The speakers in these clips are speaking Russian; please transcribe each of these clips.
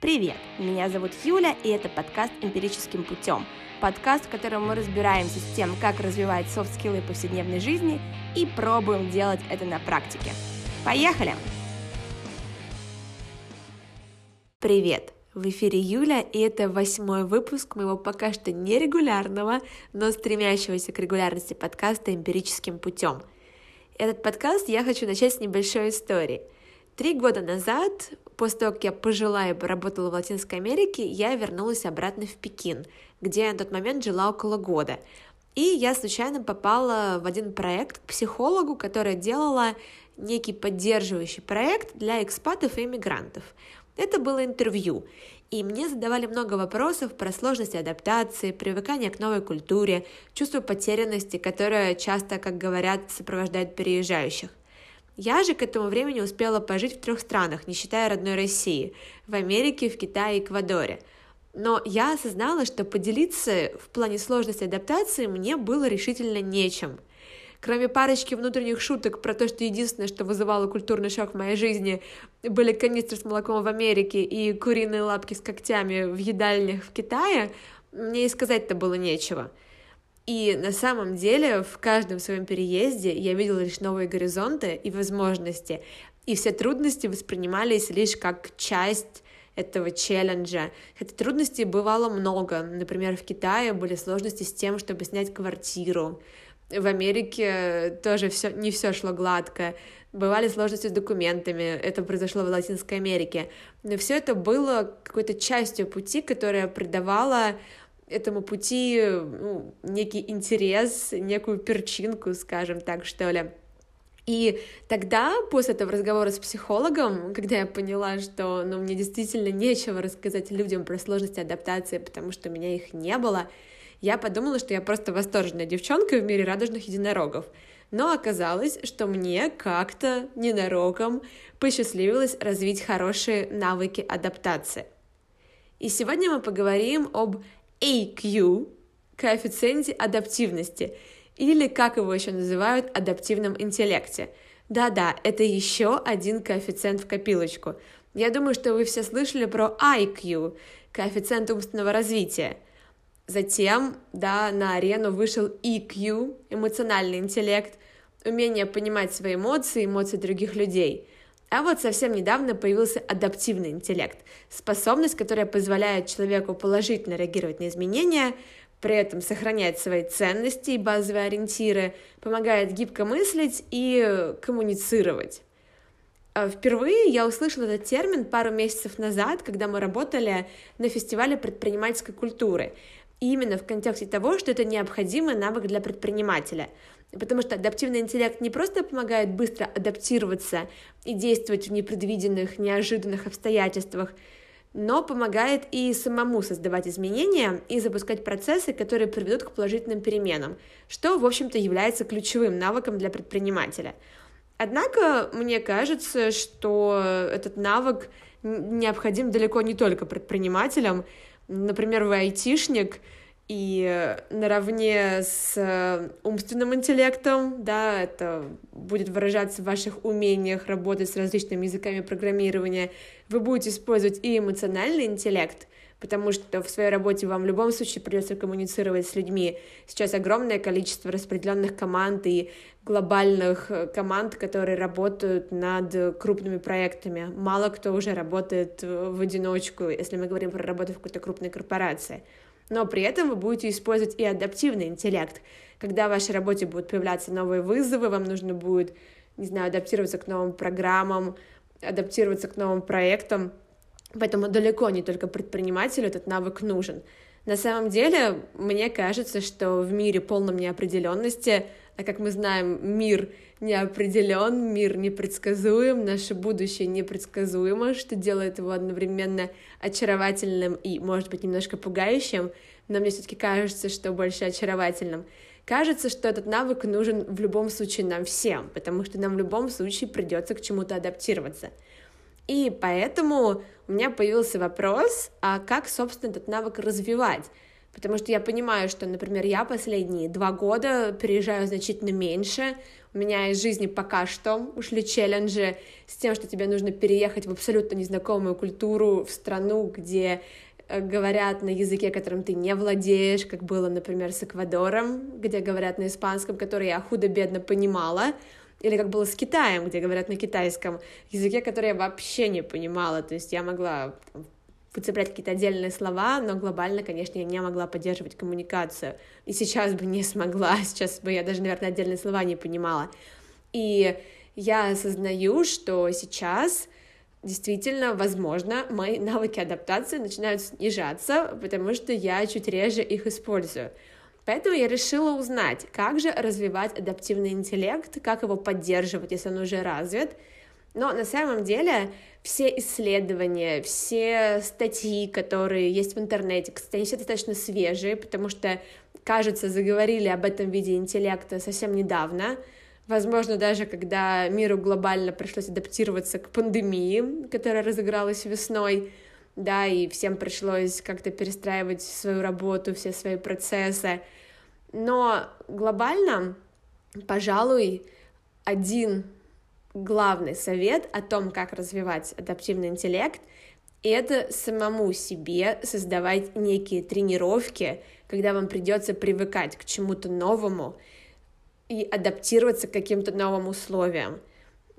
Привет! Меня зовут Юля, и это подкаст «Эмпирическим путем». Подкаст, в котором мы разбираемся с тем, как развивать софт-скиллы повседневной жизни и пробуем делать это на практике. Поехали! Привет! В эфире Юля, и это восьмой выпуск моего пока что нерегулярного, но стремящегося к регулярности подкаста «Эмпирическим путем». Этот подкаст я хочу начать с небольшой истории – Три года назад, после того, как я пожила и поработала в Латинской Америке, я вернулась обратно в Пекин, где я на тот момент жила около года. И я случайно попала в один проект к психологу, которая делала некий поддерживающий проект для экспатов и иммигрантов. Это было интервью, и мне задавали много вопросов про сложности адаптации, привыкания к новой культуре, чувство потерянности, которое часто, как говорят, сопровождает переезжающих. Я же к этому времени успела пожить в трех странах, не считая родной России, в Америке, в Китае и Эквадоре. Но я осознала, что поделиться в плане сложности адаптации мне было решительно нечем. Кроме парочки внутренних шуток про то, что единственное, что вызывало культурный шок в моей жизни, были канистры с молоком в Америке и куриные лапки с когтями в едальнях в Китае, мне и сказать-то было нечего. И на самом деле в каждом своем переезде я видела лишь новые горизонты и возможности, и все трудности воспринимались лишь как часть этого челленджа. Хотя трудностей бывало много. Например, в Китае были сложности с тем, чтобы снять квартиру. В Америке тоже все, не все шло гладко. Бывали сложности с документами, это произошло в Латинской Америке. Но все это было какой-то частью пути, которая придавала этому пути ну, некий интерес, некую перчинку, скажем так, что ли. И тогда, после этого разговора с психологом, когда я поняла, что ну, мне действительно нечего рассказать людям про сложности адаптации, потому что у меня их не было, я подумала, что я просто восторженная девчонка в мире радужных единорогов. Но оказалось, что мне как-то ненароком посчастливилось развить хорошие навыки адаптации. И сегодня мы поговорим об AQ, коэффициенте адаптивности, или, как его еще называют, адаптивном интеллекте. Да-да, это еще один коэффициент в копилочку. Я думаю, что вы все слышали про IQ, коэффициент умственного развития. Затем, да, на арену вышел EQ, эмоциональный интеллект, умение понимать свои эмоции, эмоции других людей – а вот совсем недавно появился адаптивный интеллект, способность, которая позволяет человеку положительно реагировать на изменения, при этом сохранять свои ценности и базовые ориентиры, помогает гибко мыслить и коммуницировать. А впервые я услышала этот термин пару месяцев назад, когда мы работали на фестивале предпринимательской культуры. И именно в контексте того, что это необходимый навык для предпринимателя. Потому что адаптивный интеллект не просто помогает быстро адаптироваться и действовать в непредвиденных, неожиданных обстоятельствах, но помогает и самому создавать изменения и запускать процессы, которые приведут к положительным переменам, что, в общем-то, является ключевым навыком для предпринимателя. Однако, мне кажется, что этот навык необходим далеко не только предпринимателям. Например, вы айтишник — и наравне с э, умственным интеллектом, да, это будет выражаться в ваших умениях работать с различными языками программирования, вы будете использовать и эмоциональный интеллект, потому что в своей работе вам в любом случае придется коммуницировать с людьми. Сейчас огромное количество распределенных команд и глобальных э, команд, которые работают над крупными проектами. Мало кто уже работает в одиночку, если мы говорим про работу в какой-то крупной корпорации но при этом вы будете использовать и адаптивный интеллект. Когда в вашей работе будут появляться новые вызовы, вам нужно будет, не знаю, адаптироваться к новым программам, адаптироваться к новым проектам. Поэтому далеко не только предпринимателю этот навык нужен. На самом деле, мне кажется, что в мире полном неопределенности, а как мы знаем, мир не определен, мир непредсказуем, наше будущее непредсказуемо, что делает его одновременно очаровательным и, может быть, немножко пугающим, но мне все-таки кажется, что больше очаровательным. Кажется, что этот навык нужен в любом случае нам всем, потому что нам в любом случае придется к чему-то адаптироваться. И поэтому у меня появился вопрос, а как, собственно, этот навык развивать? потому что я понимаю, что, например, я последние два года переезжаю значительно меньше, у меня из жизни пока что ушли челленджи с тем, что тебе нужно переехать в абсолютно незнакомую культуру, в страну, где э, говорят на языке, которым ты не владеешь, как было, например, с Эквадором, где говорят на испанском, который я худо-бедно понимала, или как было с Китаем, где говорят на китайском языке, который я вообще не понимала, то есть я могла выцеплять какие-то отдельные слова, но глобально, конечно, я не могла поддерживать коммуникацию. И сейчас бы не смогла, сейчас бы я даже, наверное, отдельные слова не понимала. И я осознаю, что сейчас действительно, возможно, мои навыки адаптации начинают снижаться, потому что я чуть реже их использую. Поэтому я решила узнать, как же развивать адаптивный интеллект, как его поддерживать, если он уже развит. Но на самом деле все исследования, все статьи, которые есть в интернете, кстати, все достаточно свежие, потому что, кажется, заговорили об этом виде интеллекта совсем недавно, возможно, даже когда миру глобально пришлось адаптироваться к пандемии, которая разыгралась весной, да, и всем пришлось как-то перестраивать свою работу, все свои процессы. Но глобально, пожалуй, один главный совет о том, как развивать адаптивный интеллект, это самому себе создавать некие тренировки, когда вам придется привыкать к чему-то новому и адаптироваться к каким-то новым условиям.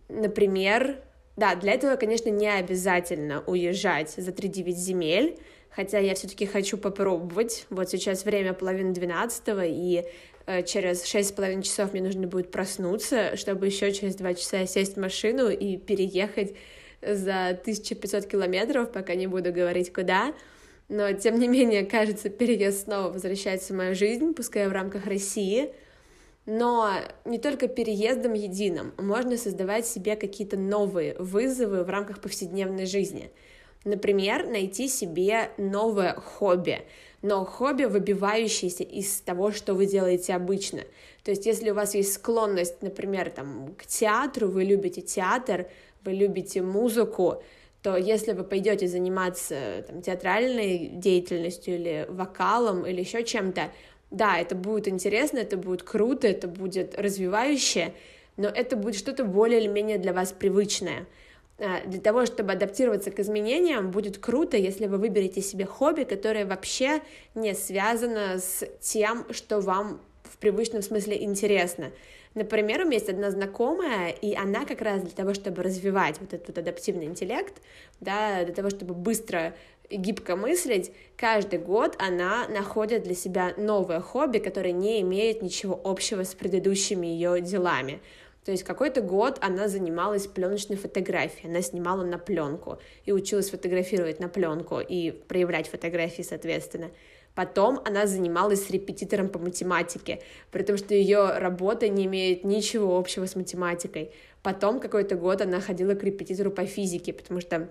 Например, да, для этого, конечно, не обязательно уезжать за 3-9 земель, хотя я все-таки хочу попробовать. Вот сейчас время половины двенадцатого, и э, через шесть с половиной часов мне нужно будет проснуться, чтобы еще через два часа сесть в машину и переехать за 1500 километров, пока не буду говорить куда. Но, тем не менее, кажется, переезд снова возвращается в мою жизнь, пускай в рамках России. Но не только переездом единым, можно создавать себе какие-то новые вызовы в рамках повседневной жизни — Например, найти себе новое хобби, но хобби, выбивающееся из того, что вы делаете обычно. То есть, если у вас есть склонность, например, там, к театру, вы любите театр, вы любите музыку, то если вы пойдете заниматься там, театральной деятельностью или вокалом или еще чем-то, да, это будет интересно, это будет круто, это будет развивающе, но это будет что-то более или менее для вас привычное — Э, для того, чтобы адаптироваться к изменениям, будет круто, если вы выберете себе хобби, которое вообще не связано с тем, что вам в привычном смысле интересно. Например, у меня есть одна знакомая, и она как раз для того, чтобы развивать вот этот вот адаптивный интеллект, да, для того, чтобы быстро гибко мыслить, каждый год она находит для себя новое хобби, которое не имеет ничего общего с предыдущими ее делами. То есть какой-то год она занималась пленочной фотографией, она снимала на пленку и училась фотографировать на пленку и проявлять фотографии, соответственно. Потом она занималась репетитором по математике, при том, что ее работа не имеет ничего общего с математикой. Потом какой-то год она ходила к репетитору по физике, потому что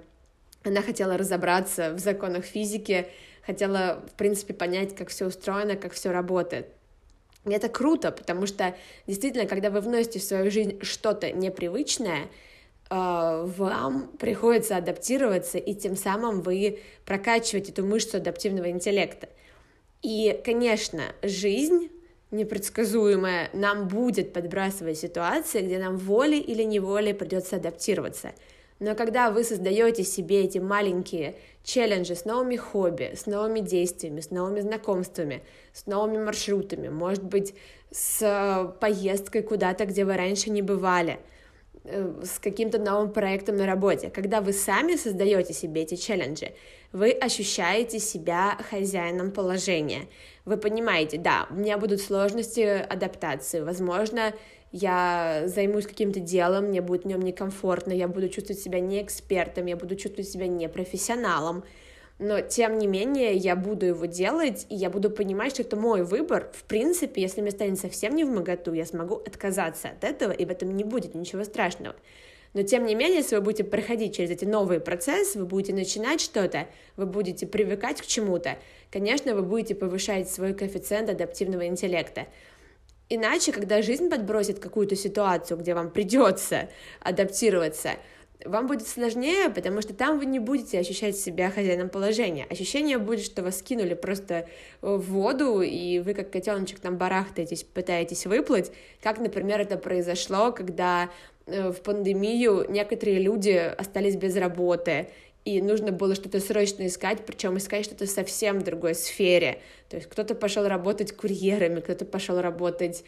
она хотела разобраться в законах физики, хотела, в принципе, понять, как все устроено, как все работает. И это круто, потому что действительно, когда вы вносите в свою жизнь что-то непривычное, э, вам приходится адаптироваться, и тем самым вы прокачиваете эту мышцу адаптивного интеллекта. И, конечно, жизнь непредсказуемая нам будет подбрасывать ситуации, где нам волей или неволей придется адаптироваться. Но когда вы создаете себе эти маленькие челленджи с новыми хобби, с новыми действиями, с новыми знакомствами, с новыми маршрутами, может быть, с э, поездкой куда-то, где вы раньше не бывали, э, с каким-то новым проектом на работе. Когда вы сами создаете себе эти челленджи, вы ощущаете себя хозяином положения. Вы понимаете, да, у меня будут сложности адаптации, возможно, я займусь каким-то делом, мне будет в нем некомфортно, я буду чувствовать себя не экспертом, я буду чувствовать себя не профессионалом, но тем не менее я буду его делать, и я буду понимать, что это мой выбор. В принципе, если мне станет совсем не в моготу, я смогу отказаться от этого, и в этом не будет ничего страшного. Но тем не менее, если вы будете проходить через эти новые процессы, вы будете начинать что-то, вы будете привыкать к чему-то, конечно, вы будете повышать свой коэффициент адаптивного интеллекта. Иначе, когда жизнь подбросит какую-то ситуацию, где вам придется адаптироваться, вам будет сложнее, потому что там вы не будете ощущать себя хозяином положения. Ощущение будет, что вас кинули просто в воду, и вы как котеночек там барахтаетесь, пытаетесь выплыть, как, например, это произошло, когда э, в пандемию некоторые люди остались без работы, и нужно было что-то срочно искать, причем искать что-то совсем в другой сфере. То есть кто-то пошел работать курьерами, кто-то пошел работать,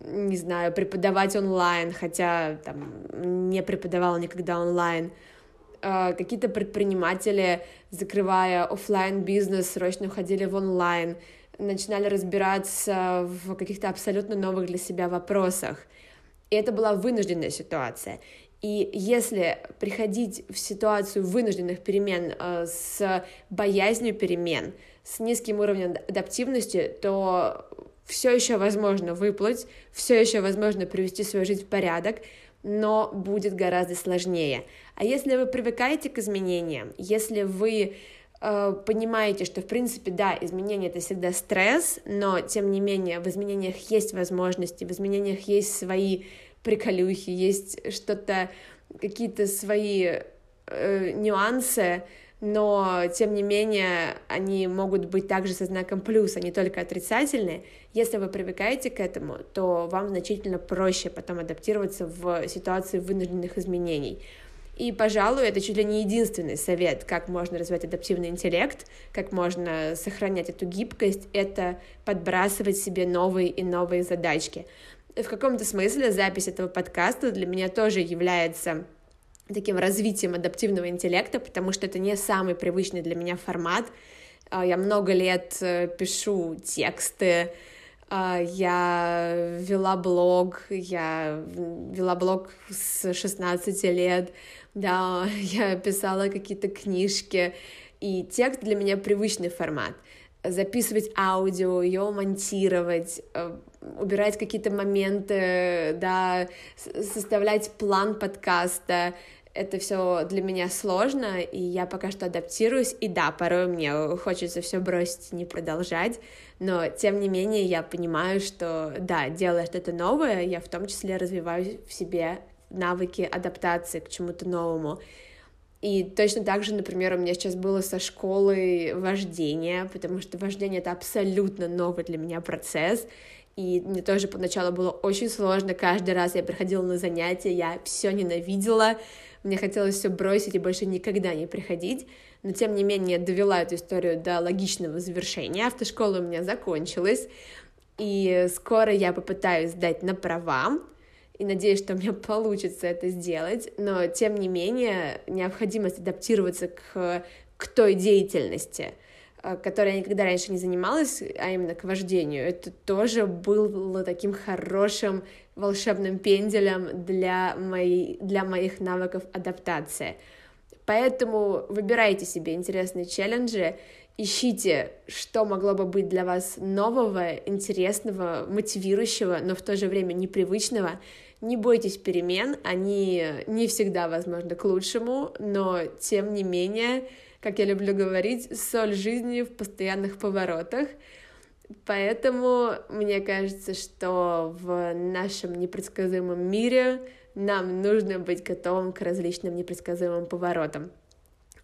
не знаю, преподавать онлайн, хотя там не преподавал никогда онлайн. А, какие-то предприниматели, закрывая офлайн бизнес, срочно уходили в онлайн, начинали разбираться в каких-то абсолютно новых для себя вопросах. И это была вынужденная ситуация. И если приходить в ситуацию вынужденных перемен э, с боязнью перемен, с низким уровнем адаптивности, то все еще возможно выплыть, все еще возможно привести свою жизнь в порядок, но будет гораздо сложнее. А если вы привыкаете к изменениям, если вы э, понимаете, что в принципе да, изменения это всегда стресс, но тем не менее в изменениях есть возможности, в изменениях есть свои приколюхи, есть что-то, какие-то свои э, нюансы, но тем не менее они могут быть также со знаком плюс, а не только отрицательные. Если вы привыкаете к этому, то вам значительно проще потом адаптироваться в ситуации вынужденных изменений. И, пожалуй, это чуть ли не единственный совет, как можно развивать адаптивный интеллект, как можно сохранять эту гибкость, это подбрасывать себе новые и новые задачки в каком-то смысле запись этого подкаста для меня тоже является таким развитием адаптивного интеллекта, потому что это не самый привычный для меня формат. А, я много лет э, пишу тексты, а, я вела блог, я вела блог с 16 лет, да, я писала какие-то книжки, и текст для меня привычный формат. Записывать аудио, ее монтировать, э, убирать какие-то моменты, да, составлять план подкаста, это все для меня сложно, и я пока что адаптируюсь, и да, порой мне хочется все бросить и не продолжать, но тем не менее я понимаю, что да, делая что-то новое, я в том числе развиваю в себе навыки адаптации к чему-то новому. И точно так же, например, у меня сейчас было со школы вождения, потому что вождение — это абсолютно новый для меня процесс, и мне тоже поначалу было очень сложно. Каждый раз я приходила на занятия, я все ненавидела. Мне хотелось все бросить и больше никогда не приходить. Но тем не менее довела эту историю до логичного завершения. Автошкола у меня закончилась. И скоро я попытаюсь сдать на права. И надеюсь, что у меня получится это сделать. Но тем не менее необходимость адаптироваться к, к той деятельности — которой я никогда раньше не занималась, а именно к вождению, это тоже было таким хорошим волшебным пенделем для, моей, для моих навыков адаптации. Поэтому выбирайте себе интересные челленджи, ищите, что могло бы быть для вас нового, интересного, мотивирующего, но в то же время непривычного. Не бойтесь перемен, они не всегда, возможно, к лучшему, но тем не менее как я люблю говорить, соль жизни в постоянных поворотах. Поэтому мне кажется, что в нашем непредсказуемом мире нам нужно быть готовым к различным непредсказуемым поворотам.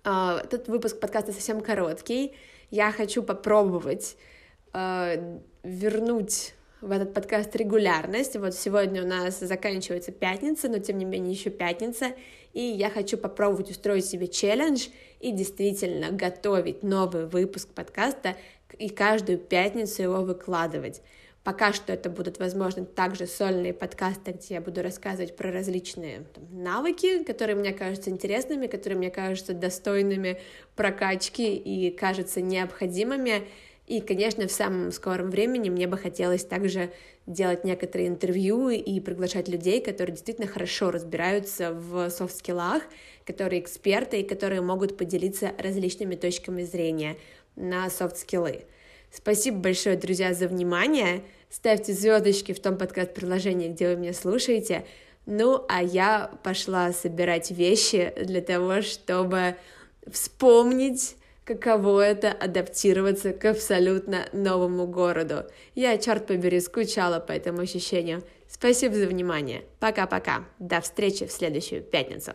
А, этот выпуск подкаста совсем короткий. Я хочу попробовать э, вернуть в этот подкаст регулярность. Вот сегодня у нас заканчивается пятница, но тем не менее еще пятница, и я хочу попробовать устроить себе челлендж и действительно готовить новый выпуск подкаста и каждую пятницу его выкладывать. Пока что это будут, возможно, также сольные подкасты, где я буду рассказывать про различные там, навыки, которые мне кажутся интересными, которые мне кажутся достойными прокачки и кажутся необходимыми. И, конечно, в самом скором времени мне бы хотелось также делать некоторые интервью и приглашать людей, которые действительно хорошо разбираются в софт-скиллах, которые эксперты и которые могут поделиться различными точками зрения на софт-скиллы. Спасибо большое, друзья, за внимание. Ставьте звездочки в том подкаст-приложении, где вы меня слушаете. Ну, а я пошла собирать вещи для того, чтобы вспомнить каково это адаптироваться к абсолютно новому городу. Я, черт побери, скучала по этому ощущению. Спасибо за внимание. Пока-пока. До встречи в следующую пятницу.